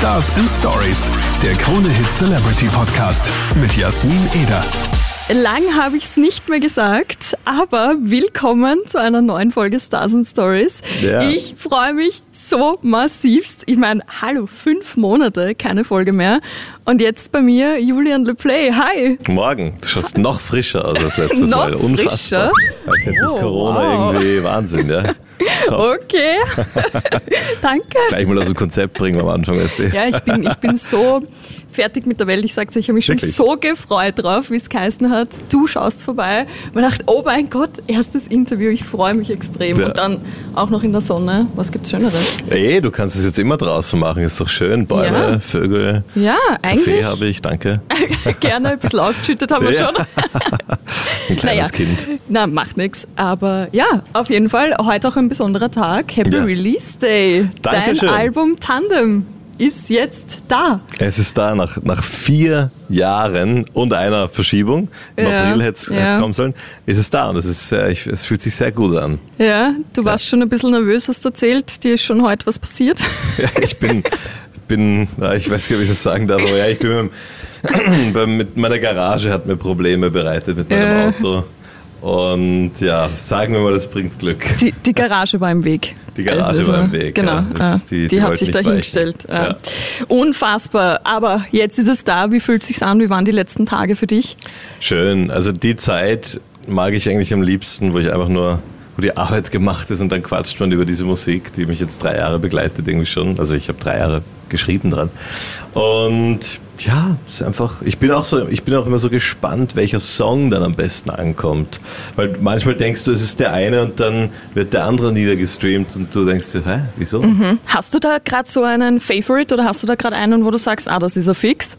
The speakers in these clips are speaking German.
Stars and Stories, der Krone Hit Celebrity Podcast mit Jasmin Eder. Lang habe ich es nicht mehr gesagt, aber willkommen zu einer neuen Folge Stars and Stories. Ja. Ich freue mich so massivst. Ich meine, hallo, fünf Monate, keine Folge mehr. Und jetzt bei mir Julian LePlay. Hi. Morgen. Du schaust noch frischer aus als letztes Mal. Unfassbar. frischer? Als hätte ich Oh, Corona wow. irgendwie Wahnsinn, ja. Top. Okay. Danke. Gleich mal aus dem Konzept bringen am Anfang. Du. Ja, ich bin, ich bin so fertig mit der Welt. Ich sag's, euch, ich habe mich schon Wirklich? so gefreut drauf, wie es geheißen hat. Du schaust vorbei. Man dachte, oh mein Gott, erstes Interview. Ich freue mich extrem. Ja. Und dann auch noch in der Sonne. Was gibt's Schöneres? Ey, du kannst es jetzt immer draußen machen. Ist doch schön. Bäume, Ja. Vögel. Ja, Kaffee eigentlich habe ich, danke. gerne ein bisschen ausgeschüttet haben wir Ja. schon. Ein kleines Naja. Kind. Na, macht nichts. Aber ja, auf jeden Fall heute auch ein besonderer Tag. Happy Ja. Release Day. Dankeschön. Dein Album Tandem ist jetzt da. Es ist da nach, nach vier Jahren und einer Verschiebung. Im Ja, April hätte es ja. kommen sollen. Ist es da und es, ist, sehr- ich, es fühlt sich sehr gut an. Ja, du warst schon ein bisschen nervös, hast erzählt. Dir ist schon heute was passiert. Ja, ich bin, bin ich weiß gar nicht, wie ich das sagen darf, aber ja, ich bin mit, mit meiner Garage hat mir Probleme bereitet mit meinem. Auto. Und ja, sagen wir mal, das bringt Glück. Die, die Garage war im Weg. Die Garage Also, war im Weg, Genau, ja. Die- die, die hat sich nicht da weichen. hingestellt. Ja. Ja. Unfassbar. Aber jetzt ist es da. Wie fühlt es sich an? Wie waren die letzten Tage für dich? Schön. Also die Zeit mag ich eigentlich am liebsten, wo ich einfach nur, wo die Arbeit gemacht ist und dann quatscht man über diese Musik, die mich jetzt drei Jahre begleitet irgendwie schon. Also ich habe drei Jahre geschrieben dran. Und ja, ist einfach, ich bin auch so, ich bin auch immer so gespannt, welcher Song dann am besten ankommt. Weil manchmal denkst du, es ist der eine und dann wird der andere niedergestreamt und du denkst dir, hä, wieso? Hast du da gerade so einen Favorite oder hast du da gerade einen, wo du sagst, ah, das ist ein Fix?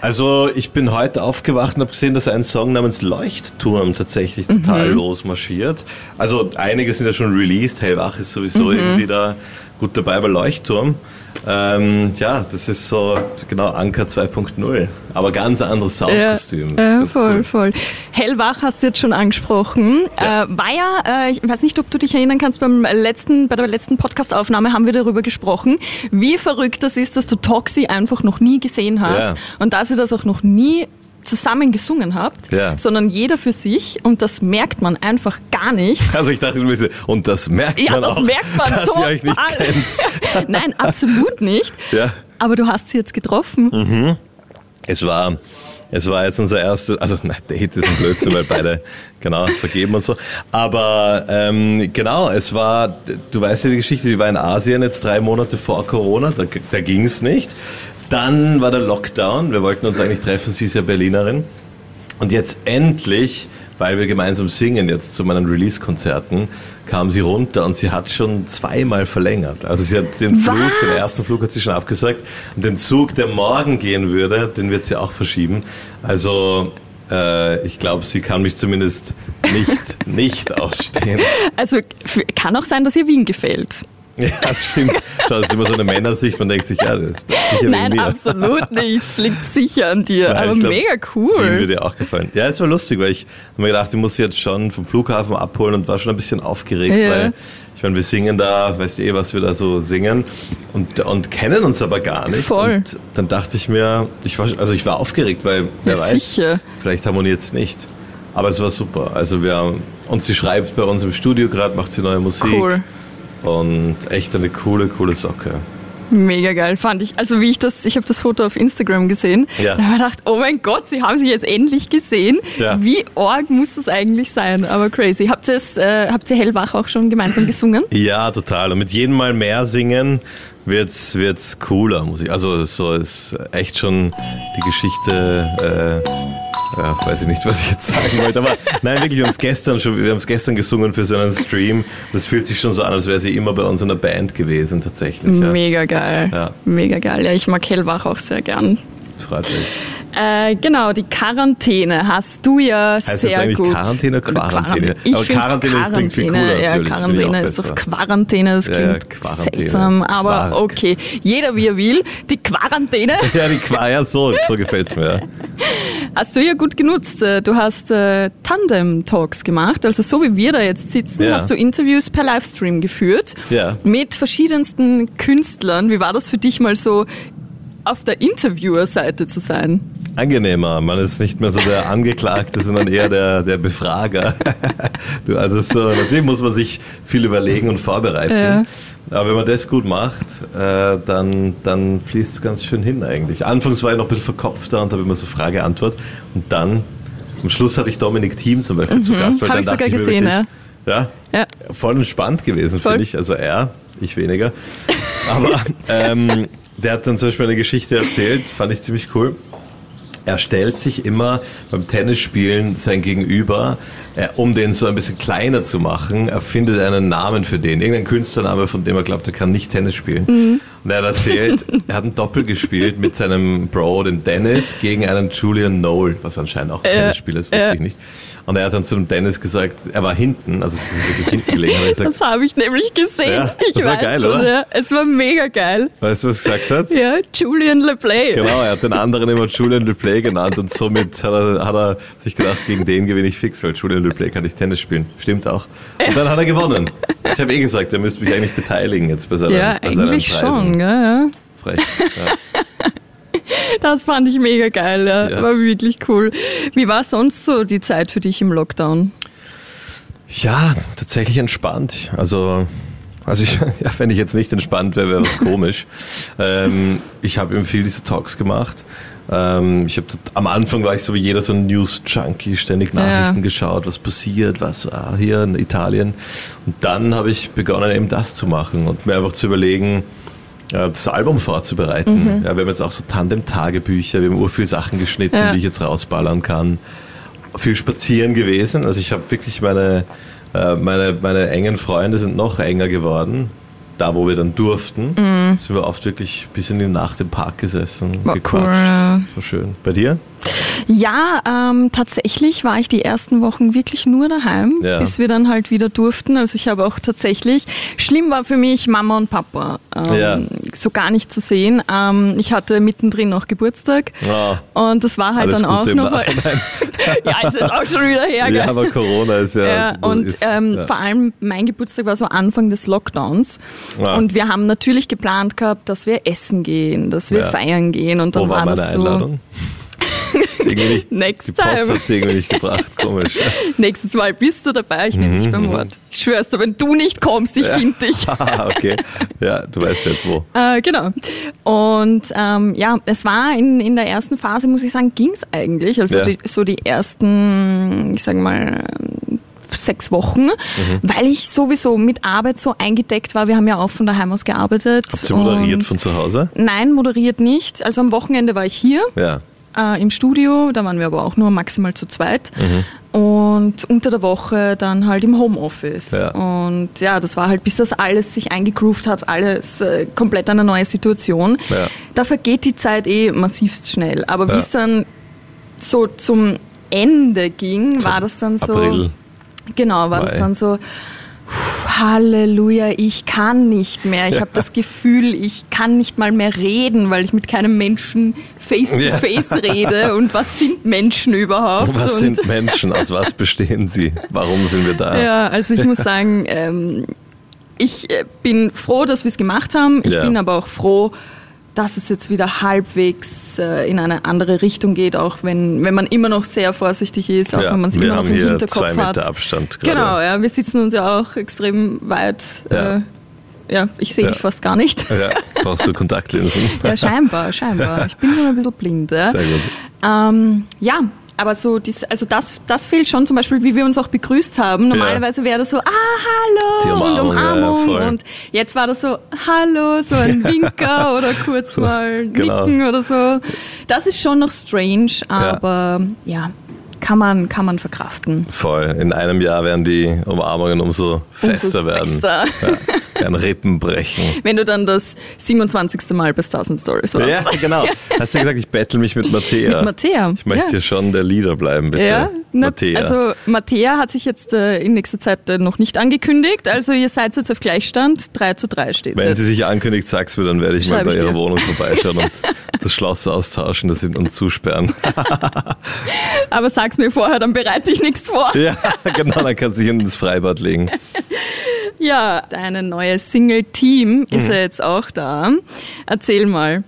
Also ich bin heute aufgewacht und habe gesehen, dass ein Song namens Leuchtturm tatsächlich total losmarschiert. Also einige sind ja schon released, Hellwach ist sowieso irgendwie da gut dabei bei Leuchtturm. Ähm, ja, das ist so genau Anker 2.0, aber ganz anderes Soundkostüm. Ja ganz voll, cool. voll. Hellwach hast du jetzt schon angesprochen. Ja. Äh, war ja, äh, ich weiß nicht, ob du dich erinnern kannst, beim letzten, bei der letzten Podcastaufnahme haben wir darüber gesprochen, wie verrückt das ist, dass du Toxi einfach noch nie gesehen hast Ja. und dass ihr das auch noch nie zusammen gesungen habt, Ja. sondern jeder für sich und das merkt man einfach gar nicht. Also ich dachte, du willst, und das merkt Ja, man das auch, merkt man dass total. ihr euch nicht kennt. Nein, absolut nicht. Ja. Aber du hast sie jetzt getroffen. Es war, es war jetzt unser erstes, also nein, Date ist ein Blödsinn, weil beide genau vergeben und so. Aber ähm, genau, es war, du weißt ja die Geschichte, die war in Asien jetzt drei Monate vor Corona, da, da ging es nicht. Dann war der Lockdown, wir wollten uns eigentlich treffen, sie ist ja Berlinerin. Und jetzt endlich, weil wir gemeinsam singen, jetzt zu meinen Release-Konzerten, kam sie runter und sie hat schon zweimal verlängert. Also sie hat den Flug, Was? den ersten Flug hat sie schon abgesagt. Und den Zug, der morgen gehen würde, den wird sie auch verschieben. Also äh, ich glaube, sie kann mich zumindest nicht, nicht ausstehen. Also kann auch sein, dass ihr Wien gefällt. Ja, das stimmt. Das ist immer so eine Männersicht, man denkt sich, ja, das ist sicher Nein, mir. absolut nicht. Es liegt sicher an dir. Nein, aber glaub, mega cool. würde dir auch gefallen. Ja, es war lustig, weil ich habe mir gedacht, ich muss sie jetzt schon vom Flughafen abholen und war schon ein bisschen aufgeregt, Ja. weil ich meine, wir singen da, weißt du eh, was wir da so singen und, und kennen uns aber gar nicht. Voll. Und dann dachte ich mir, ich war, also ich war aufgeregt, weil wer Ja, weiß, sicher. vielleicht harmoniert es nicht. Aber es war super. Also wir und sie schreibt bei uns im Studio gerade, macht sie neue Musik. Cool. Und echt eine coole, coole Socke. Mega geil, fand ich. Also wie ich das, ich habe das Foto auf Instagram gesehen. Ja. Da habe ich gedacht, oh mein Gott, sie haben sie jetzt endlich gesehen. Ja. Wie arg muss das eigentlich sein? Aber crazy. Habt ihr es, äh, habt ihr Hellwach auch schon gemeinsam gesungen? Ja, total. Und mit jedem Mal mehr singen wird's wird's cooler, muss ich. Also so ist echt schon die Geschichte. Äh, ja, weiß ich nicht, was ich jetzt sagen wollte. Aber nein, wirklich, wir haben es gestern schon, wir haben es gestern gesungen für so einen Stream. Das fühlt sich schon so an, als wäre sie immer bei uns in der Band gewesen, tatsächlich. Ja. Mega geil. Ja. Mega geil. Ja, ich mag Hellwach auch sehr gern. Freut mich. Äh, genau, die Quarantäne hast du ja Heißt sehr das eigentlich gut. Quarantäne oder Quarantäne? Ich Aber Quarantäne, das klingt viel Quarantäne, cooler Ja, natürlich, Quarantäne ist doch. Quarantäne, das klingt ja, Quarantäne. seltsam, aber Quark. okay. Jeder wie er will. Die Quarantäne Ja, die Qua ja, so, so gefällt's mir. Ja. hast du ja gut genutzt. Äh, Du hast äh, Tandem-Talks gemacht, also so wie wir da jetzt sitzen, Ja. hast du Interviews per Livestream geführt Ja. mit verschiedensten Künstlern. Wie war das für dich mal so auf der Interviewer-Seite zu sein? Angenehmer, man ist nicht mehr so der Angeklagte, sondern eher der, der Befrager. Du, also so, natürlich muss man sich viel überlegen und vorbereiten. Ja. Aber wenn man das gut macht, äh, dann, dann fließt es ganz schön hin eigentlich. Anfangs war ich noch ein bisschen verkopfter und habe immer so Frage-Antwort. Und dann, am Schluss hatte ich Dominik Thiem zum Beispiel zu Gast. hab dann ich sogar dachte mir gesehen, wirklich, ja. Ja. voll entspannt gewesen, finde ich. Also er, ich weniger. Aber ähm, der hat dann zum Beispiel eine Geschichte erzählt, fand ich ziemlich cool. Er stellt sich immer beim Tennisspielen sein Gegenüber, äh, um den so ein bisschen kleiner zu machen, er findet einen Namen für den, irgendeinen Künstlername, von dem er glaubt, er kann nicht Tennis spielen. Und er hat erzählt, er hat ein Doppel gespielt mit seinem Bro, dem Dennis, gegen einen Julian Noel, was anscheinend auch ein Ja, Tennisspieler ist, wusste ja. ich nicht. Und er hat dann zu dem Dennis gesagt, er war hinten, also es ist wirklich hinten gelegen, gesagt, Das habe ich nämlich gesehen. Ja, ich das war weiß geil, schon, oder? Ja. Es war mega geil. weißt du, was er gesagt hat? Ja, Julian LePlay. Genau, er hat den anderen immer Julian LePlay genannt und somit hat er, hat er sich gedacht, gegen den gewinne ich fix, weil Julian LePlay kann nicht Tennis spielen. Stimmt auch. Und dann hat er gewonnen. Ich habe eh gesagt, er müsste mich eigentlich beteiligen jetzt bei seinen, Ja, bei seinen eigentlich Preisen. schon. Ja, ja. Frech. Ja. Das fand ich mega geil. Ja. Ja. War wirklich cool. Wie war sonst so die Zeit für dich im Lockdown? ja, tatsächlich entspannt. Also, also ich, ja, wenn ich jetzt nicht entspannt wäre, wäre was komisch. ähm, ich habe eben viel diese Talks gemacht. Ähm, ich habe am Anfang war ich so wie jeder so ein News-Junkie, ständig Nachrichten Ja. geschaut, was passiert, was ah, hier in Italien. Und dann habe ich begonnen, eben das zu machen und mir einfach zu überlegen, das Album vorzubereiten. Ja, wir haben jetzt auch so Tandem-Tagebücher, wir haben ur viele Sachen geschnitten, Ja. die ich jetzt rausballern kann. Viel spazieren gewesen. Also ich habe wirklich meine, äh, meine, meine engen Freunde sind noch enger geworden. Da, wo wir dann durften, sind wir oft wirklich bis in die Nacht im Park gesessen, War gequatscht. cool. War schön. Bei dir? Ja, ähm, tatsächlich war ich die ersten Wochen wirklich nur daheim, Ja. bis wir dann halt wieder durften. Also ich habe auch tatsächlich, schlimm war für mich Mama und Papa ähm, Ja. so gar nicht zu sehen. Ähm, ich hatte mittendrin noch Geburtstag Ja. und das war halt Alles dann auch Gute im noch... Ja, ist jetzt auch schon wieder her? Ja, aber Corona ist ja. Ja, und ist, ähm, ja. vor allem mein Geburtstag war so Anfang des Lockdowns. Ja. Und wir haben natürlich geplant gehabt, dass wir essen gehen, dass wir feiern gehen. Und dann Wo war war das so. Einladung? Nicht, Next die Post time. hat sie irgendwie nicht gebracht. Komisch. Nächstes Mal bist du dabei, ich nehme dich beim Wort. Ich schwör's dir, wenn du nicht kommst, ich finde dich. Ah, okay. Ja, du weißt jetzt wo. Äh, genau. Und ähm, ja, es war in, in der ersten Phase, muss ich sagen, ging's eigentlich. Also Ja. die, so die ersten, ich sag mal, sechs Wochen, Mhm. weil ich sowieso mit Arbeit so eingedeckt war. Wir haben ja auch von daheim aus gearbeitet. Habt ihr moderiert von zu Hause? Nein, moderiert nicht. Also am Wochenende war ich hier Ja. Äh, im Studio, da waren wir aber auch nur maximal zu zweit. Mhm. Und unter der Woche dann halt im Homeoffice. Ja. Und ja, das war halt, bis das alles sich eingegroovt hat, alles äh, komplett eine neue Situation. Ja. Da vergeht die Zeit eh massivst schnell. Aber Ja. wie es dann so zum Ende ging, war das dann so. April. Genau, war das Mai. dann so, puh, Halleluja, ich kann nicht mehr. Ich habe das Gefühl, ich kann nicht mal mehr reden, weil ich mit keinem Menschen face to Ja. face rede. Und was sind Menschen überhaupt? Was und, sind Menschen? Aus was bestehen sie? Warum sind wir da? ja, also ich muss sagen, ähm, ich äh, bin froh, dass wir es gemacht haben. Ich Ja. bin aber auch froh, dass es jetzt wieder halbwegs äh, in eine andere Richtung geht, auch wenn, wenn man immer noch sehr vorsichtig ist, auch Ja, wenn man es immer noch im Hinterkopf zwei Meter hat. Abstand gerade. Genau, ja, wir sitzen uns ja auch extrem weit. Ja. Äh, ja, ich sehe Ja. dich fast gar nicht. Ja, brauchst du Kontaktlinsen? Ja, scheinbar, scheinbar. Ich bin schon ein bisschen blind. Ja, Sehr gut. ähm, ja aber so, dies, also das, das fehlt schon zum Beispiel, wie wir uns auch begrüßt haben. Normalerweise wäre das so, ah, hallo und Umarmung, ja, ja, Umarmung. voll. und jetzt war das so, hallo, so ein Winker oder kurz mal Genau. nicken oder so. Das ist schon noch strange, aber ja, kann man, kann man verkraften. Voll. In einem Jahr werden die Umarmungen umso fester Umso werden. fester. Ja, werden Rippen brechen. Wenn du dann das 27. Mal bei Stars and Stories warst. Ja, genau. Hast du gesagt, ich bettel mich mit Mattea? Mit Mattea. Ich möchte ja. hier schon der Leader bleiben, bitte. Ja, na, Mattea. also Mattea hat sich jetzt äh, in nächster Zeit äh, noch nicht angekündigt. Also ihr seid jetzt auf Gleichstand. 3 zu 3 steht Wenn jetzt. sie sich ankündigt, sag's mir, dann werde ich Schreib mal bei ich ihrer. Wohnung vorbeischauen und das Schloss austauschen, das sie uns zusperren. Aber sag's mir vorher, dann bereite ich nichts vor. ja, genau, dann kannst du dich ins Freibad legen. Ja, deine neue Single Team ist Mhm. ja jetzt auch da. Erzähl mal,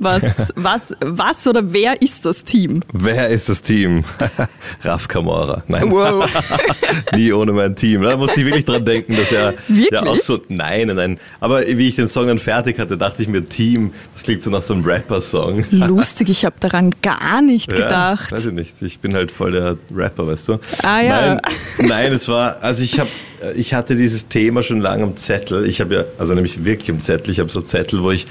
was, was, was oder wer ist das Team? Wer ist das Team? Raf Kamora. Nein, Wow. nie ohne mein Team. Da musste ich wirklich dran denken, dass er Wirklich? ja auch so, nein, nein. Aber wie ich den Song dann fertig hatte, dachte ich mir, Team, das klingt so nach so einem Rapper-Song. Lustig, ich habe daran gar nicht gedacht. Ja, weiß ich nicht. Ich bin halt voll der Rapper, weißt du? Ah, ja. Nein, nein es war, also ich habe, ich hatte dieses Thema schon lange am Zettel. Ich habe ja, also nämlich wirklich am Zettel. Ich habe so Zettel, wo ich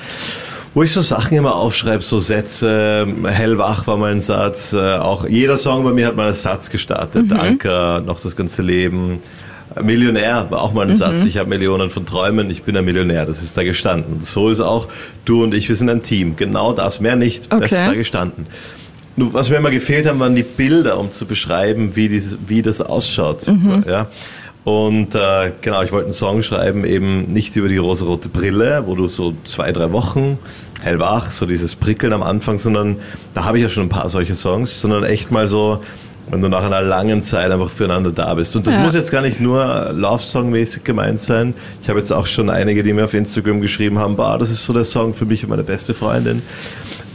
wo ich so Sachen immer aufschreibe, so Sätze, hellwach war mein Satz, äh, auch jeder Song bei mir hat mal einen Satz gestartet, Anker, noch das ganze Leben, Millionär war auch mal ein Satz, ich habe Millionen von Träumen, ich bin ein Millionär, das ist da gestanden. So ist auch du und ich, wir sind ein Team, genau das, mehr nicht, das Okay. ist da gestanden. Nur, was mir immer gefehlt haben, waren die Bilder, um zu beschreiben, wie, dieses, wie das ausschaut. Ja. Und äh, genau, ich wollte einen Song schreiben, eben nicht über die rosarote Brille, wo du so zwei, drei Wochen hellwach, so dieses Prickeln am Anfang, sondern da habe ich ja schon ein paar solche Songs, sondern echt mal so, wenn du nach einer langen Zeit einfach füreinander da bist. Und das Ja. muss jetzt gar nicht nur Love-Song-mäßig gemeint sein. Ich habe jetzt auch schon einige, die mir auf Instagram geschrieben haben, bah, das ist so der Song für mich und meine beste Freundin.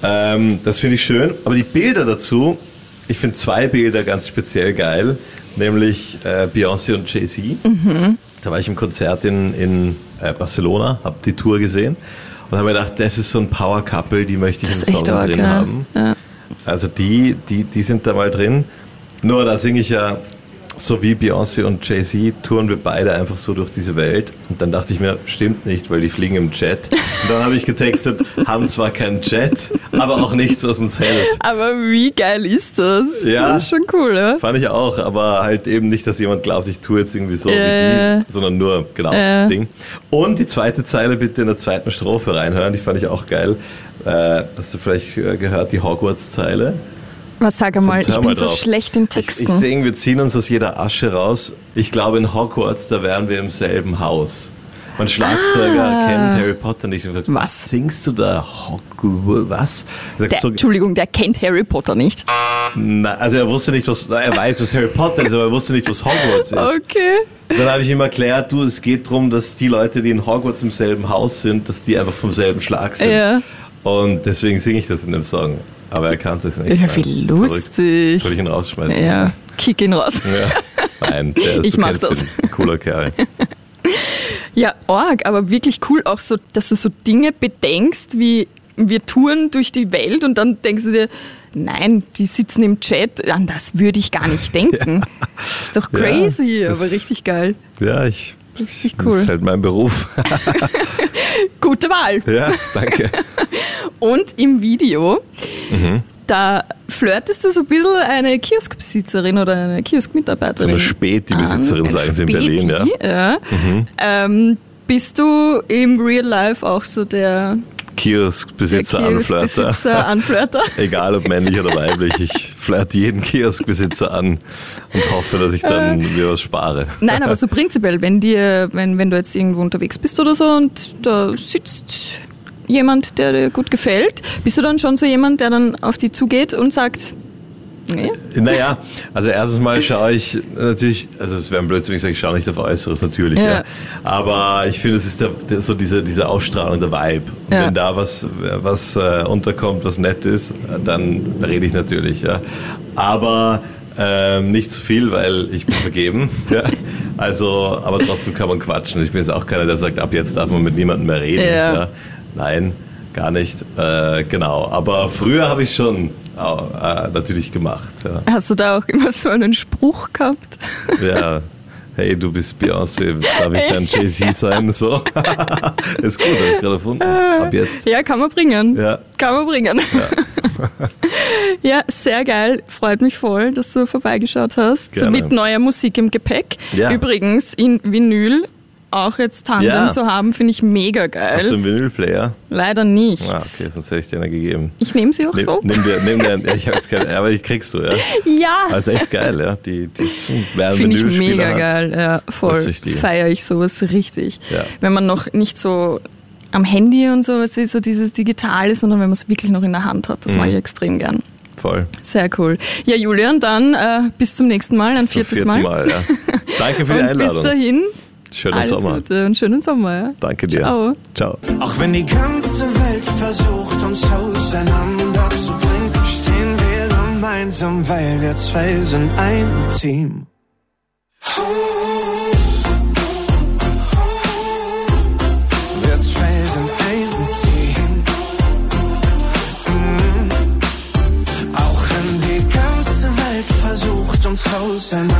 Ähm, das finde ich schön. Aber die Bilder dazu, ich finde zwei Bilder ganz speziell geil, nämlich äh, Beyoncé und Jay-Z. Da war ich im Konzert in, in äh, Barcelona, habe die Tour gesehen und habe mir gedacht, das ist so ein Power-Couple, die möchte ich Das im Song arg, drin ja. haben. Ja. Also die, die, die sind da mal drin. Nur da singe ich ja, so wie Beyoncé und Jay-Z, touren wir beide einfach so durch diese Welt. Und dann dachte ich mir, stimmt nicht, weil die fliegen im Jet. Und dann habe ich getextet, haben zwar keinen Jet, aber auch nichts, was uns hält. Aber wie geil ist das? Ja. Das ist schon cool, ja? Fand ich auch, aber halt eben nicht, dass jemand glaubt, ich tue jetzt irgendwie so Äh. wie die, sondern nur, genau, Äh. Ding. Und die zweite Zeile bitte in der zweiten Strophe reinhören, die fand ich auch geil. Äh, hast du vielleicht äh, gehört, die Hogwarts-Zeile? Was sag einmal, Sonst ich bin mal so drauf. schlecht in Ich, Texten. ich sehe, wir ziehen uns aus jeder Asche raus. Ich glaube, in Hogwarts, da wären wir im selben Haus. Mein Schlagzeuger Ah. kennt Harry Potter nicht. Und fragt, Was? singst du da? Hogwarts? Was? Sagt der, so, Entschuldigung, der kennt Harry Potter nicht. na, also er wusste nicht, was, er weiß, was Harry Potter ist, aber er wusste nicht, was Hogwarts ist. Okay. Dann habe ich ihm erklärt, du, es geht darum, dass die Leute, die in Hogwarts im selben Haus sind, dass die einfach vom selben Schlag sind. Ja. Und deswegen singe ich das in dem Song. Aber er kannte es nicht. Ja, Nein, wie verrückt. lustig. Soll ich ihn rausschmeißen? Ja, kick ihn raus. Ja. Nein, der ist, Ich kennst das. ihn, ist ein cooler Kerl. Ja, arg, aber wirklich cool auch so, dass du so Dinge bedenkst, wie wir touren durch die Welt und dann denkst du dir, nein, die sitzen im Chat, an das würde ich gar nicht denken. Das ist doch Ja, crazy, das aber richtig geil. Ja, ich. Richtig Das cool. ist halt mein Beruf. Gute Wahl. Ja, danke. Und im Video, Mhm. da flirtest du so ein bisschen eine Kioskbesitzerin oder eine So Kioskmitarbeiterin. eine Späti-Besitzerin. Eine sagen sie in Berlin, ja. Mhm. Ja. Ähm, bist du im Real Life auch so der, Kioskbesitzer, Anflirter. Kioskbesitzer, Anflirter? Egal ob männlich oder weiblich, ich flirte jeden Kioskbesitzer an und hoffe, dass ich dann mir was spare. Nein, aber so prinzipiell, wenn dir, wenn, wenn du jetzt irgendwo unterwegs bist oder so und da sitzt jemand, der dir gut gefällt, bist du dann schon so jemand, der dann auf die zugeht und sagt, nee? Naja, also erstens mal schaue ich natürlich, also es wäre ein Blödsinn, wenn ich sage, ich schaue nicht auf Äußeres, natürlich, ja. Ja. Aber ich finde, es ist der, der, so diese, diese Ausstrahlung, der Vibe. Und Ja. wenn da was, was äh, unterkommt, was nett ist, dann rede ich natürlich, ja. Aber ähm, nicht zu viel, weil ich bin vergeben. ja. Also, aber trotzdem kann man quatschen. Ich bin jetzt auch keiner, der sagt, ab jetzt darf man mit niemandem mehr reden. Ja. Ja. Nein, gar nicht. Äh, genau. Aber früher habe ich schon äh, natürlich gemacht. Ja. Hast du da auch immer so einen Spruch gehabt? ja. Hey, du bist Beyoncé, darf ich dein Jay-Z sein? So. ist gut, habe ich gerade erfunden. Ab jetzt. Ja, kann man bringen. Ja. Kann man bringen. Ja, sehr geil. Freut mich voll, dass du vorbeigeschaut hast. Gerne. Mit neuer Musik im Gepäck. Ja. Übrigens in Vinyl auch jetzt Tandem Ja. zu haben, finde ich mega geil. Hast du einen Vinylplayer? Leider nicht. Ah, okay, sonst hätte ich dir einen gegeben. Ich nehme sie auch Nimm, so. nimm dir, nimm dir, ja, ich hab jetzt keine, aber ich kriegst du, ja. Ja. Also echt geil, ja. Die, die ist schon, wer einen Finde ich mega hat, geil, ja, voll. Feiere ich sowas richtig. Ja. Wenn man noch nicht so am Handy und so, ist so dieses Digitale, sondern wenn man es wirklich noch in der Hand hat. Das Mhm. mag ich extrem gern. Voll. Sehr cool. Ja, Julian, dann äh, bis zum nächsten Mal, ein Zum viertes vierten Mal. ja. Danke für die Und Einladung. bis dahin, Schönen alles Sommer. Gute und schönen Sommer. Ja. Danke dir. Ciao. Ciao. Auch wenn die ganze Welt versucht, uns auseinanderzubringen, stehen wir gemeinsam, weil wir zwei sind ein Team. Wir zwei sind ein Team. Mm. Auch wenn die ganze Welt versucht, uns auseinanderzubringen,